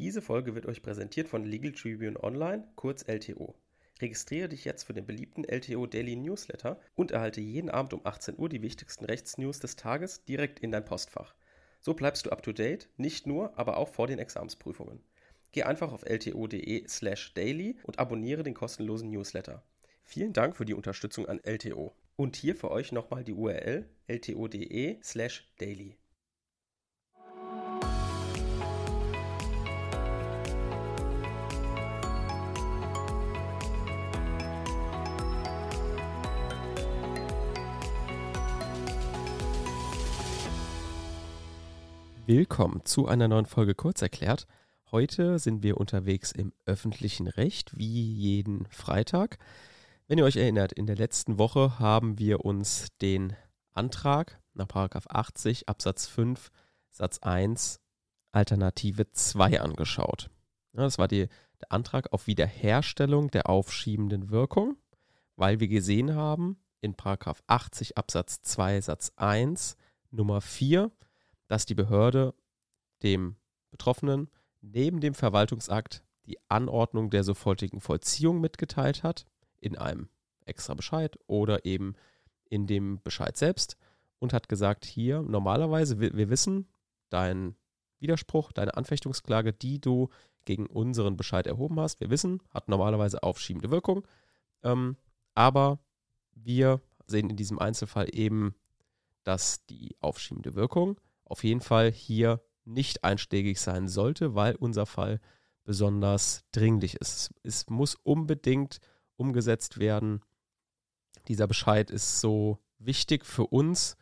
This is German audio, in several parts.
Diese Folge wird euch präsentiert von Legal Tribune Online, kurz LTO. Registriere dich jetzt für den beliebten LTO Daily Newsletter und erhalte jeden Abend um 18 Uhr die wichtigsten Rechtsnews des Tages direkt in dein Postfach. So bleibst du up to date, nicht nur, aber auch vor den Examsprüfungen. Geh einfach auf lto.de/slash daily und abonniere den kostenlosen Newsletter. Vielen Dank für die Unterstützung an LTO. Und hier für euch nochmal die URL lto.de/slash Willkommen zu einer neuen Folge Kurzerklärt. Heute sind wir unterwegs im öffentlichen Recht, wie jeden Freitag. Wenn ihr euch erinnert, in der letzten Woche haben wir uns den Antrag nach 80 Absatz 5 Satz 1 Alternative 2 angeschaut. Das war die, der Antrag auf Wiederherstellung der aufschiebenden Wirkung, weil wir gesehen haben in 80 Absatz 2 Satz 1 Nummer 4 dass die Behörde dem Betroffenen neben dem Verwaltungsakt die Anordnung der sofortigen Vollziehung mitgeteilt hat, in einem extra Bescheid oder eben in dem Bescheid selbst und hat gesagt, hier normalerweise, wir, wir wissen, dein Widerspruch, deine Anfechtungsklage, die du gegen unseren Bescheid erhoben hast, wir wissen, hat normalerweise aufschiebende Wirkung, ähm, aber wir sehen in diesem Einzelfall eben, dass die aufschiebende Wirkung auf jeden Fall hier nicht einschlägig sein sollte, weil unser Fall besonders dringlich ist. Es muss unbedingt umgesetzt werden. Dieser Bescheid ist so wichtig für uns,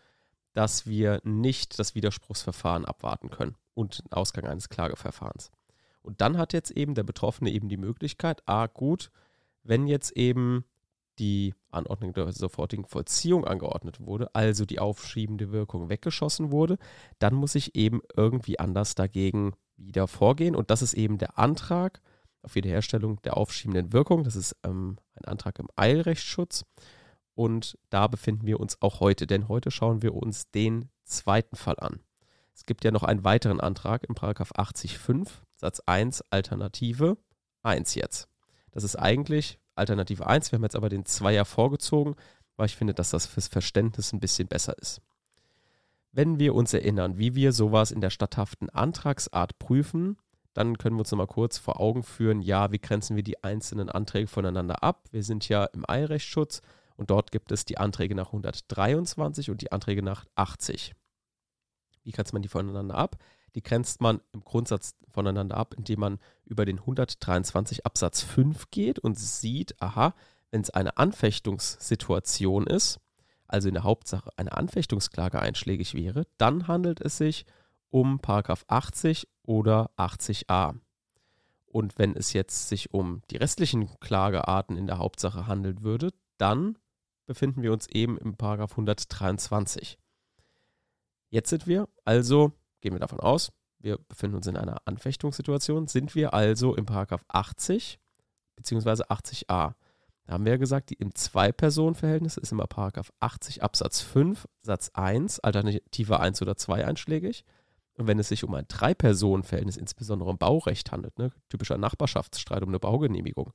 dass wir nicht das Widerspruchsverfahren abwarten können und den Ausgang eines Klageverfahrens. Und dann hat jetzt eben der Betroffene eben die Möglichkeit, ah gut, wenn jetzt eben die Anordnung der sofortigen Vollziehung angeordnet wurde, also die aufschiebende Wirkung weggeschossen wurde, dann muss ich eben irgendwie anders dagegen wieder vorgehen. Und das ist eben der Antrag auf Wiederherstellung der aufschiebenden Wirkung. Das ist ähm, ein Antrag im Eilrechtsschutz. Und da befinden wir uns auch heute, denn heute schauen wir uns den zweiten Fall an. Es gibt ja noch einen weiteren Antrag im Paragraph 80.5 Satz 1 Alternative 1 jetzt. Das ist eigentlich Alternative 1. Wir haben jetzt aber den Zweier vorgezogen, weil ich finde, dass das fürs Verständnis ein bisschen besser ist. Wenn wir uns erinnern, wie wir sowas in der statthaften Antragsart prüfen, dann können wir uns nochmal kurz vor Augen führen, ja, wie grenzen wir die einzelnen Anträge voneinander ab? Wir sind ja im Eilrechtsschutz und dort gibt es die Anträge nach 123 und die Anträge nach 80. Wie grenzt man die voneinander ab? Die grenzt man im Grundsatz voneinander ab, indem man über den 123 Absatz 5 geht und sieht, aha, wenn es eine Anfechtungssituation ist, also in der Hauptsache eine Anfechtungsklage einschlägig wäre, dann handelt es sich um 80 oder 80a. Und wenn es jetzt sich um die restlichen Klagearten in der Hauptsache handeln würde, dann befinden wir uns eben im 123. Jetzt sind wir also gehen wir davon aus, wir befinden uns in einer Anfechtungssituation, sind wir also im Paragraph 80 bzw. 80a. Da haben wir ja gesagt, die im Zwei-Personen-Verhältnis ist immer Paragraph 80 Absatz 5 Satz 1, Alternative 1 oder 2 einschlägig. Und wenn es sich um ein Drei-Personen-Verhältnis, insbesondere im Baurecht handelt, ne, typischer Nachbarschaftsstreit um eine Baugenehmigung,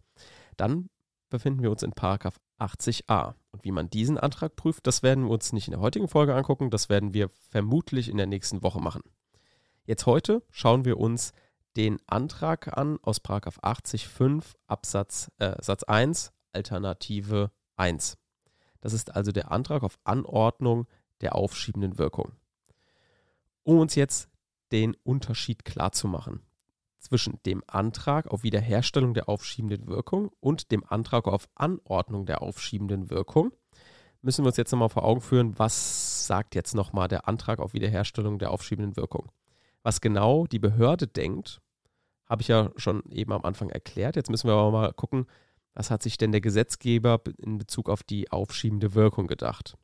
dann befinden wir uns in Paragraph 80a. Und wie man diesen Antrag prüft, das werden wir uns nicht in der heutigen Folge angucken, das werden wir vermutlich in der nächsten Woche machen. Jetzt heute schauen wir uns den Antrag an aus Paragraph 80.5 Absatz äh, Satz 1 Alternative 1. Das ist also der Antrag auf Anordnung der aufschiebenden Wirkung. Um uns jetzt den Unterschied klar zu machen zwischen dem Antrag auf Wiederherstellung der aufschiebenden Wirkung und dem Antrag auf Anordnung der aufschiebenden Wirkung müssen wir uns jetzt nochmal vor Augen führen, was sagt jetzt nochmal der Antrag auf Wiederherstellung der aufschiebenden Wirkung. Was genau die Behörde denkt, habe ich ja schon eben am Anfang erklärt. Jetzt müssen wir aber mal gucken, was hat sich denn der Gesetzgeber in Bezug auf die aufschiebende Wirkung gedacht.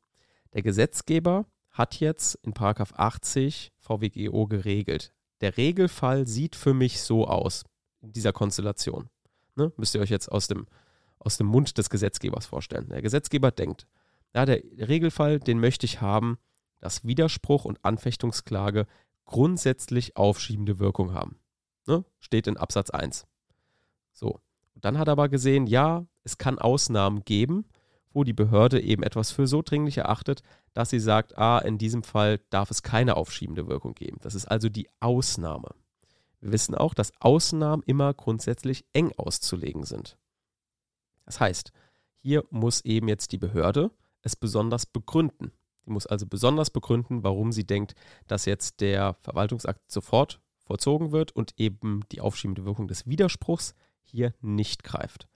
Der Gesetzgeber hat jetzt in 80 VWGO geregelt, der Regelfall sieht für mich so aus, in dieser Konstellation. Ne? Müsst ihr euch jetzt aus dem, aus dem Mund des Gesetzgebers vorstellen. Der Gesetzgeber denkt, ja, der Regelfall, den möchte ich haben, dass Widerspruch und Anfechtungsklage grundsätzlich aufschiebende Wirkung haben. Ne? Steht in Absatz 1. So. Dann hat er aber gesehen, ja, es kann Ausnahmen geben, wo die Behörde eben etwas für so dringlich erachtet, dass sie sagt, ah, in diesem Fall darf es keine aufschiebende Wirkung geben. Das ist also die Ausnahme. Wir wissen auch, dass Ausnahmen immer grundsätzlich eng auszulegen sind. Das heißt, hier muss eben jetzt die Behörde es besonders begründen. Die muss also besonders begründen, warum sie denkt, dass jetzt der Verwaltungsakt sofort vollzogen wird und eben die aufschiebende Wirkung des Widerspruchs hier nicht greift.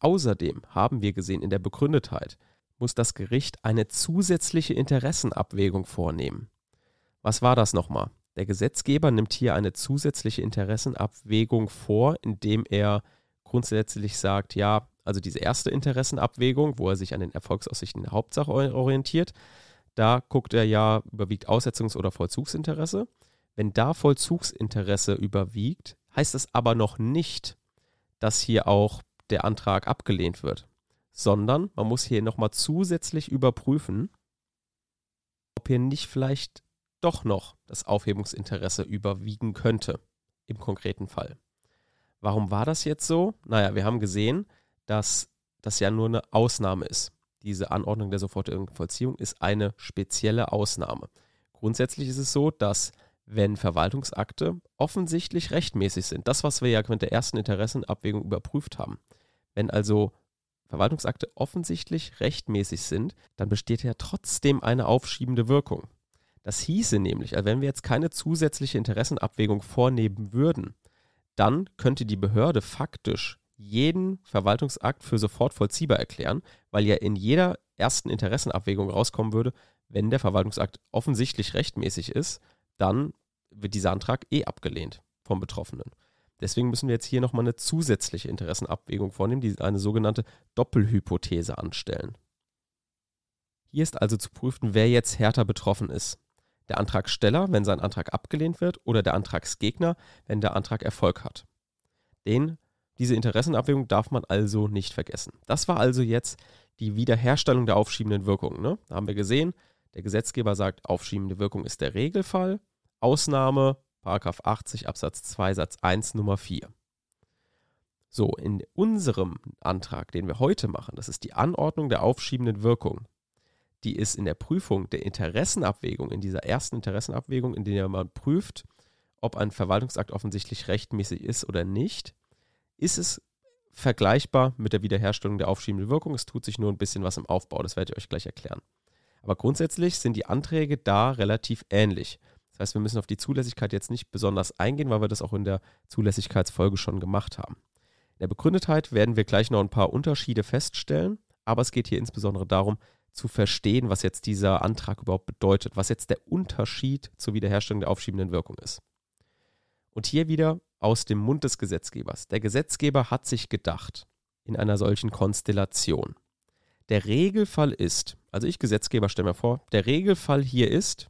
Außerdem haben wir gesehen, in der Begründetheit muss das Gericht eine zusätzliche Interessenabwägung vornehmen. Was war das nochmal? Der Gesetzgeber nimmt hier eine zusätzliche Interessenabwägung vor, indem er grundsätzlich sagt, ja, also diese erste Interessenabwägung, wo er sich an den Erfolgsaussichten der Hauptsache orientiert, da guckt er ja, überwiegt Aussetzungs- oder Vollzugsinteresse. Wenn da Vollzugsinteresse überwiegt, heißt es aber noch nicht, dass hier auch der Antrag abgelehnt wird, sondern man muss hier nochmal zusätzlich überprüfen, ob hier nicht vielleicht doch noch das Aufhebungsinteresse überwiegen könnte im konkreten Fall. Warum war das jetzt so? Naja, wir haben gesehen, dass das ja nur eine Ausnahme ist. Diese Anordnung der sofortigen Vollziehung ist eine spezielle Ausnahme. Grundsätzlich ist es so, dass wenn Verwaltungsakte offensichtlich rechtmäßig sind, das, was wir ja mit der ersten Interessenabwägung überprüft haben, wenn also Verwaltungsakte offensichtlich rechtmäßig sind, dann besteht ja trotzdem eine aufschiebende Wirkung. Das hieße nämlich, also wenn wir jetzt keine zusätzliche Interessenabwägung vornehmen würden, dann könnte die Behörde faktisch jeden Verwaltungsakt für sofort vollziehbar erklären, weil ja in jeder ersten Interessenabwägung rauskommen würde, wenn der Verwaltungsakt offensichtlich rechtmäßig ist, dann wird dieser Antrag eh abgelehnt vom Betroffenen. Deswegen müssen wir jetzt hier nochmal eine zusätzliche Interessenabwägung vornehmen, die eine sogenannte Doppelhypothese anstellen. Hier ist also zu prüfen, wer jetzt härter betroffen ist der Antragsteller, wenn sein Antrag abgelehnt wird, oder der Antragsgegner, wenn der Antrag Erfolg hat. Den, diese Interessenabwägung darf man also nicht vergessen. Das war also jetzt die Wiederherstellung der aufschiebenden Wirkung. Ne? Da haben wir gesehen, der Gesetzgeber sagt, aufschiebende Wirkung ist der Regelfall, Ausnahme, Paragraph 80 Absatz 2 Satz 1 Nummer 4. So, in unserem Antrag, den wir heute machen, das ist die Anordnung der aufschiebenden Wirkung, die ist in der Prüfung der Interessenabwägung, in dieser ersten Interessenabwägung, in der man prüft, ob ein Verwaltungsakt offensichtlich rechtmäßig ist oder nicht, ist es vergleichbar mit der Wiederherstellung der aufschiebenden Wirkung. Es tut sich nur ein bisschen was im Aufbau, das werde ich euch gleich erklären. Aber grundsätzlich sind die Anträge da relativ ähnlich. Das heißt, wir müssen auf die Zulässigkeit jetzt nicht besonders eingehen, weil wir das auch in der Zulässigkeitsfolge schon gemacht haben. In der Begründetheit werden wir gleich noch ein paar Unterschiede feststellen, aber es geht hier insbesondere darum, zu verstehen, was jetzt dieser Antrag überhaupt bedeutet, was jetzt der Unterschied zur Wiederherstellung der aufschiebenden Wirkung ist. Und hier wieder aus dem Mund des Gesetzgebers. Der Gesetzgeber hat sich gedacht, in einer solchen Konstellation. Der Regelfall ist, also ich Gesetzgeber stelle mir vor, der Regelfall hier ist,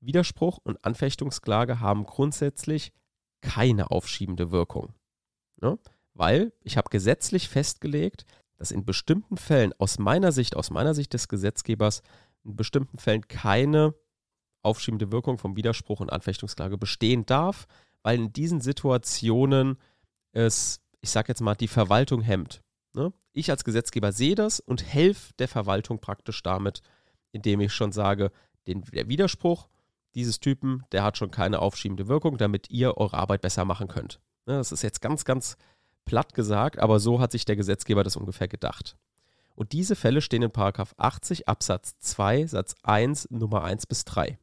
Widerspruch und Anfechtungsklage haben grundsätzlich keine aufschiebende Wirkung. Ne? Weil ich habe gesetzlich festgelegt, dass in bestimmten Fällen, aus meiner Sicht, aus meiner Sicht des Gesetzgebers, in bestimmten Fällen keine aufschiebende Wirkung vom Widerspruch und Anfechtungsklage bestehen darf, weil in diesen Situationen es, ich sage jetzt mal, die Verwaltung hemmt. Ne? Ich als Gesetzgeber sehe das und helfe der Verwaltung praktisch damit, indem ich schon sage, den, der Widerspruch dieses Typen, der hat schon keine aufschiebende Wirkung, damit ihr eure Arbeit besser machen könnt. Ne? Das ist jetzt ganz, ganz platt gesagt, aber so hat sich der Gesetzgeber das ungefähr gedacht. Und diese Fälle stehen in 80 Absatz 2 Satz 1 Nummer 1 bis 3,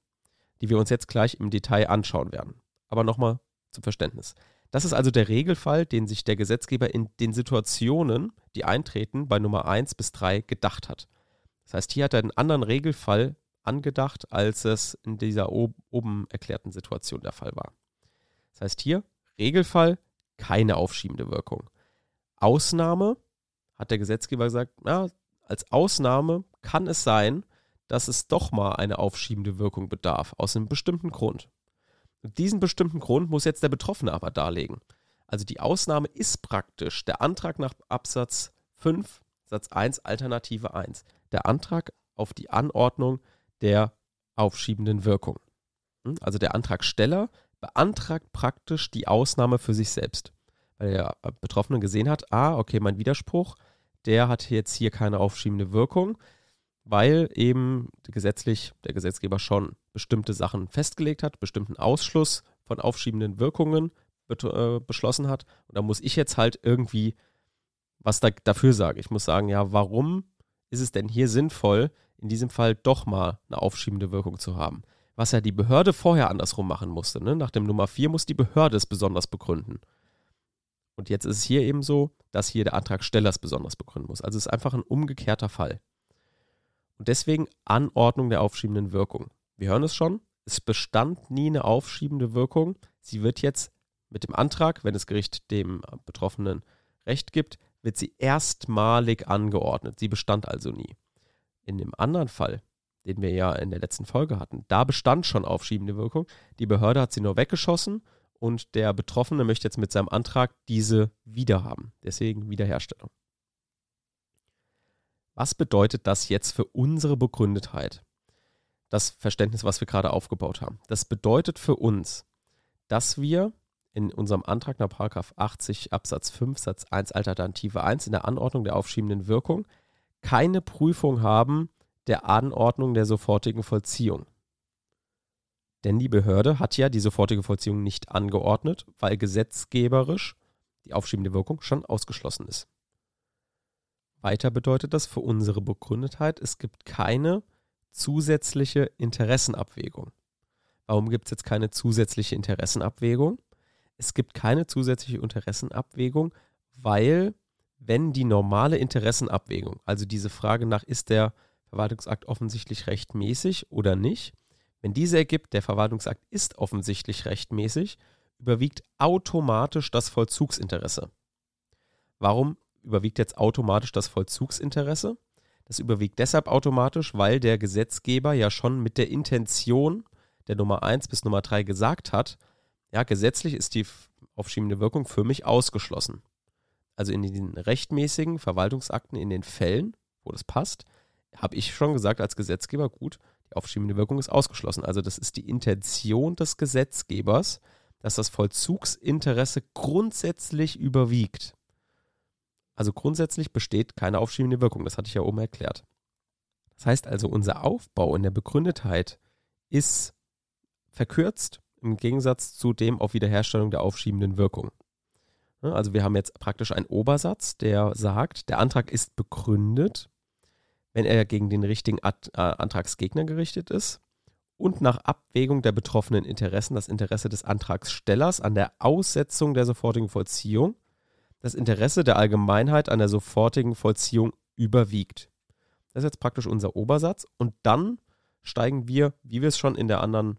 die wir uns jetzt gleich im Detail anschauen werden. Aber nochmal zum Verständnis. Das ist also der Regelfall, den sich der Gesetzgeber in den Situationen, die eintreten, bei Nummer 1 bis 3 gedacht hat. Das heißt, hier hat er einen anderen Regelfall angedacht, als es in dieser oben erklärten Situation der Fall war. Das heißt hier, Regelfall, keine aufschiebende Wirkung. Ausnahme, hat der Gesetzgeber gesagt, na, als Ausnahme kann es sein, dass es doch mal eine aufschiebende Wirkung bedarf, aus einem bestimmten Grund. Und diesen bestimmten Grund muss jetzt der Betroffene aber darlegen. Also die Ausnahme ist praktisch der Antrag nach Absatz 5, Satz 1, Alternative 1. Der Antrag auf die Anordnung der aufschiebenden Wirkung. Hm? Also der Antragsteller beantragt praktisch die Ausnahme für sich selbst. Weil der Betroffene gesehen hat, ah, okay, mein Widerspruch, der hat jetzt hier keine aufschiebende Wirkung, weil eben gesetzlich der Gesetzgeber schon bestimmte Sachen festgelegt hat, bestimmten Ausschluss von aufschiebenden Wirkungen äh, beschlossen hat. Und da muss ich jetzt halt irgendwie was da, dafür sagen. Ich muss sagen, ja, warum ist es denn hier sinnvoll, in diesem Fall doch mal eine aufschiebende Wirkung zu haben? Was ja die Behörde vorher andersrum machen musste. Ne? Nach dem Nummer 4 muss die Behörde es besonders begründen. Und jetzt ist es hier eben so, dass hier der Antragsteller es besonders begründen muss. Also es ist einfach ein umgekehrter Fall. Und deswegen Anordnung der aufschiebenden Wirkung. Wir hören es schon, es bestand nie eine aufschiebende Wirkung. Sie wird jetzt mit dem Antrag, wenn das Gericht dem Betroffenen Recht gibt, wird sie erstmalig angeordnet. Sie bestand also nie. In dem anderen Fall, den wir ja in der letzten Folge hatten, da bestand schon aufschiebende Wirkung. Die Behörde hat sie nur weggeschossen und der Betroffene möchte jetzt mit seinem Antrag diese wiederhaben. Deswegen Wiederherstellung. Was bedeutet das jetzt für unsere Begründetheit? Das Verständnis, was wir gerade aufgebaut haben. Das bedeutet für uns, dass wir in unserem Antrag nach 80 Absatz 5 Satz 1 Alternative 1 in der Anordnung der aufschiebenden Wirkung keine Prüfung haben der Anordnung der sofortigen Vollziehung. Denn die Behörde hat ja die sofortige Vollziehung nicht angeordnet, weil gesetzgeberisch die aufschiebende Wirkung schon ausgeschlossen ist. Weiter bedeutet das für unsere Begründetheit, es gibt keine zusätzliche Interessenabwägung. Warum gibt es jetzt keine zusätzliche Interessenabwägung? es gibt keine zusätzliche Interessenabwägung, weil wenn die normale Interessenabwägung, also diese Frage nach, ist der Verwaltungsakt offensichtlich rechtmäßig oder nicht, wenn diese ergibt, der Verwaltungsakt ist offensichtlich rechtmäßig, überwiegt automatisch das Vollzugsinteresse. Warum überwiegt jetzt automatisch das Vollzugsinteresse? Das überwiegt deshalb automatisch, weil der Gesetzgeber ja schon mit der Intention der Nummer 1 bis Nummer 3 gesagt hat, ja, gesetzlich ist die aufschiebende Wirkung für mich ausgeschlossen. Also in den rechtmäßigen Verwaltungsakten, in den Fällen, wo das passt, habe ich schon gesagt als Gesetzgeber, gut, die aufschiebende Wirkung ist ausgeschlossen. Also das ist die Intention des Gesetzgebers, dass das Vollzugsinteresse grundsätzlich überwiegt. Also grundsätzlich besteht keine aufschiebende Wirkung, das hatte ich ja oben erklärt. Das heißt also, unser Aufbau in der Begründetheit ist verkürzt im Gegensatz zu dem auf Wiederherstellung der aufschiebenden Wirkung. Also wir haben jetzt praktisch einen Obersatz, der sagt, der Antrag ist begründet, wenn er gegen den richtigen Ad äh, Antragsgegner gerichtet ist und nach Abwägung der betroffenen Interessen das Interesse des Antragstellers an der Aussetzung der sofortigen Vollziehung, das Interesse der Allgemeinheit an der sofortigen Vollziehung überwiegt. Das ist jetzt praktisch unser Obersatz und dann steigen wir, wie wir es schon in der anderen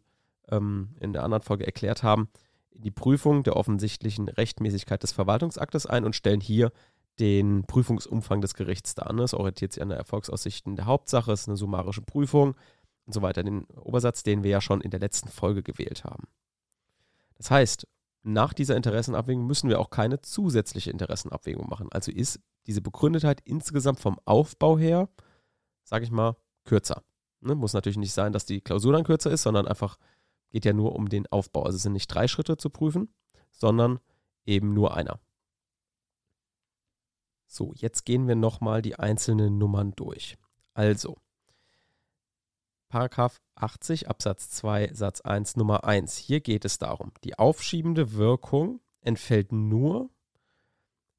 ähm, in der anderen Folge erklärt haben, die Prüfung der offensichtlichen Rechtmäßigkeit des Verwaltungsaktes ein und stellen hier den Prüfungsumfang des Gerichts dar. Es orientiert sich an der Erfolgsaussichten der Hauptsache, es ist eine summarische Prüfung und so weiter. Den Obersatz, den wir ja schon in der letzten Folge gewählt haben. Das heißt, nach dieser Interessenabwägung müssen wir auch keine zusätzliche Interessenabwägung machen. Also ist diese Begründetheit insgesamt vom Aufbau her, sage ich mal, kürzer. Ne? Muss natürlich nicht sein, dass die Klausur dann kürzer ist, sondern einfach geht ja nur um den Aufbau. Also es sind nicht drei Schritte zu prüfen, sondern eben nur einer. So, jetzt gehen wir nochmal die einzelnen Nummern durch. Also, Paragraph 80 Absatz 2 Satz 1 Nummer 1. Hier geht es darum, die aufschiebende Wirkung entfällt nur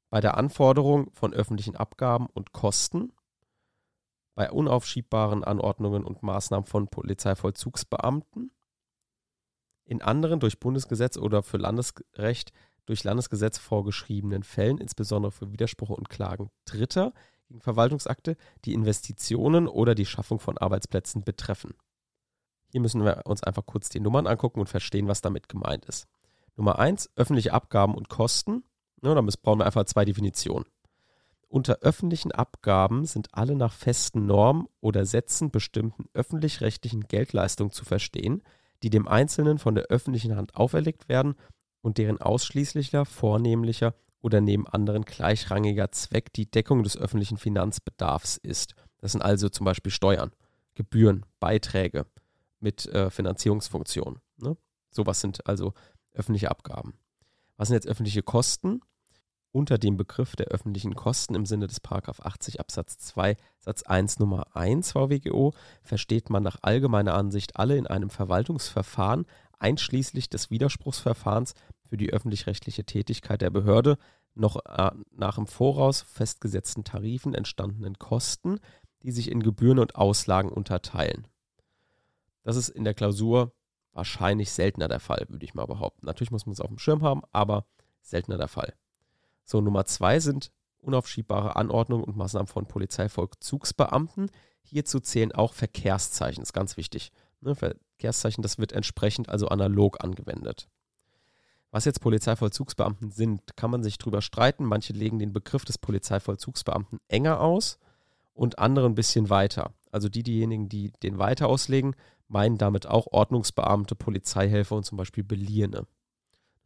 bei der Anforderung von öffentlichen Abgaben und Kosten, bei unaufschiebbaren Anordnungen und Maßnahmen von Polizeivollzugsbeamten in anderen durch Bundesgesetz oder für Landesrecht durch Landesgesetz vorgeschriebenen Fällen, insbesondere für Widersprüche und Klagen Dritter gegen Verwaltungsakte, die Investitionen oder die Schaffung von Arbeitsplätzen betreffen. Hier müssen wir uns einfach kurz die Nummern angucken und verstehen, was damit gemeint ist. Nummer 1, öffentliche Abgaben und Kosten. Ja, da brauchen wir einfach zwei Definitionen. Unter öffentlichen Abgaben sind alle nach festen Normen oder Sätzen bestimmten öffentlich-rechtlichen Geldleistungen zu verstehen, die dem Einzelnen von der öffentlichen Hand auferlegt werden und deren ausschließlicher, vornehmlicher oder neben anderen gleichrangiger Zweck die Deckung des öffentlichen Finanzbedarfs ist. Das sind also zum Beispiel Steuern, Gebühren, Beiträge mit äh, Finanzierungsfunktionen. Ne? Sowas sind also öffentliche Abgaben. Was sind jetzt öffentliche Kosten? Unter dem Begriff der öffentlichen Kosten im Sinne des 80 Absatz 2 Satz 1 Nummer 1 VWGO versteht man nach allgemeiner Ansicht alle in einem Verwaltungsverfahren einschließlich des Widerspruchsverfahrens für die öffentlich-rechtliche Tätigkeit der Behörde noch äh, nach im Voraus festgesetzten Tarifen entstandenen Kosten, die sich in Gebühren und Auslagen unterteilen. Das ist in der Klausur wahrscheinlich seltener der Fall, würde ich mal behaupten. Natürlich muss man es auf dem Schirm haben, aber seltener der Fall. So, Nummer zwei sind unaufschiebbare Anordnungen und Maßnahmen von Polizeivollzugsbeamten. Hierzu zählen auch Verkehrszeichen, ist ganz wichtig. Ne, Verkehrszeichen, das wird entsprechend also analog angewendet. Was jetzt Polizeivollzugsbeamten sind, kann man sich drüber streiten. Manche legen den Begriff des Polizeivollzugsbeamten enger aus und andere ein bisschen weiter. Also die, diejenigen, die den weiter auslegen, meinen damit auch Ordnungsbeamte, Polizeihelfer und zum Beispiel Beliehene.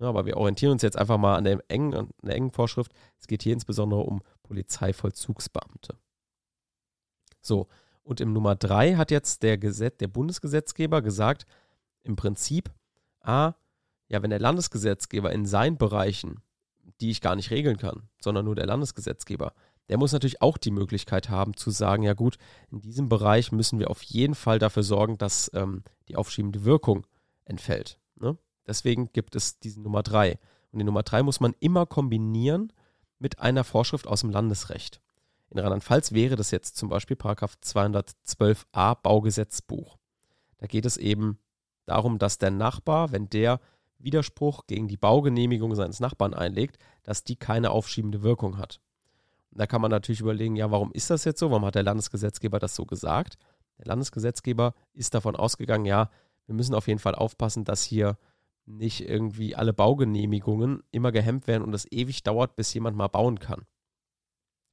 Ja, aber wir orientieren uns jetzt einfach mal an der, engen, an der engen Vorschrift. Es geht hier insbesondere um Polizeivollzugsbeamte. So, und im Nummer 3 hat jetzt der, Gesetz, der Bundesgesetzgeber gesagt, im Prinzip, ah, ja, wenn der Landesgesetzgeber in seinen Bereichen, die ich gar nicht regeln kann, sondern nur der Landesgesetzgeber, der muss natürlich auch die Möglichkeit haben zu sagen, ja gut, in diesem Bereich müssen wir auf jeden Fall dafür sorgen, dass ähm, die aufschiebende Wirkung entfällt. Ne? Deswegen gibt es diese Nummer 3. Und die Nummer 3 muss man immer kombinieren mit einer Vorschrift aus dem Landesrecht. In Rheinland-Pfalz wäre das jetzt zum Beispiel Paragraph 212a Baugesetzbuch. Da geht es eben darum, dass der Nachbar, wenn der Widerspruch gegen die Baugenehmigung seines Nachbarn einlegt, dass die keine aufschiebende Wirkung hat. Und da kann man natürlich überlegen, ja, warum ist das jetzt so? Warum hat der Landesgesetzgeber das so gesagt? Der Landesgesetzgeber ist davon ausgegangen, ja, wir müssen auf jeden Fall aufpassen, dass hier nicht irgendwie alle Baugenehmigungen immer gehemmt werden und es ewig dauert, bis jemand mal bauen kann.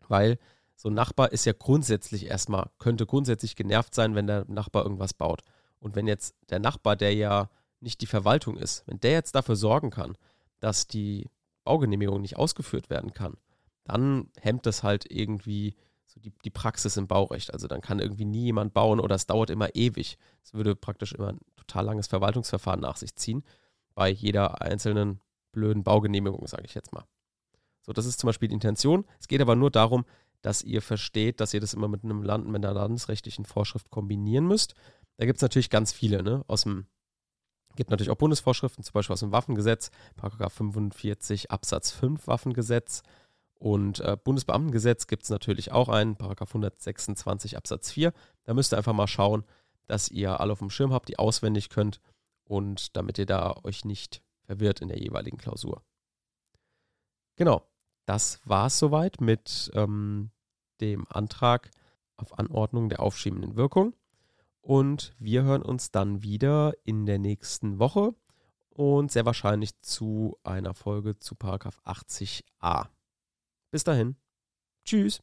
Weil so ein Nachbar ist ja grundsätzlich erstmal, könnte grundsätzlich genervt sein, wenn der Nachbar irgendwas baut. Und wenn jetzt der Nachbar, der ja nicht die Verwaltung ist, wenn der jetzt dafür sorgen kann, dass die Baugenehmigung nicht ausgeführt werden kann, dann hemmt das halt irgendwie so die, die Praxis im Baurecht. Also dann kann irgendwie nie jemand bauen oder es dauert immer ewig. Es würde praktisch immer ein total langes Verwaltungsverfahren nach sich ziehen bei jeder einzelnen blöden Baugenehmigung, sage ich jetzt mal. So, das ist zum Beispiel die Intention. Es geht aber nur darum, dass ihr versteht, dass ihr das immer mit einem Land, mit einer landesrechtlichen Vorschrift kombinieren müsst. Da gibt es natürlich ganz viele, ne? Aus dem, gibt natürlich auch Bundesvorschriften, zum Beispiel aus dem Waffengesetz, Paragraph 45 Absatz 5 Waffengesetz. Und äh, Bundesbeamtengesetz gibt es natürlich auch einen, Paragraph 126 Absatz 4. Da müsst ihr einfach mal schauen, dass ihr alle auf dem Schirm habt, die auswendig könnt und damit ihr da euch nicht verwirrt in der jeweiligen Klausur. Genau, das war es soweit mit ähm, dem Antrag auf Anordnung der aufschiebenden Wirkung. Und wir hören uns dann wieder in der nächsten Woche und sehr wahrscheinlich zu einer Folge zu Paragraph 80a. Bis dahin. Tschüss.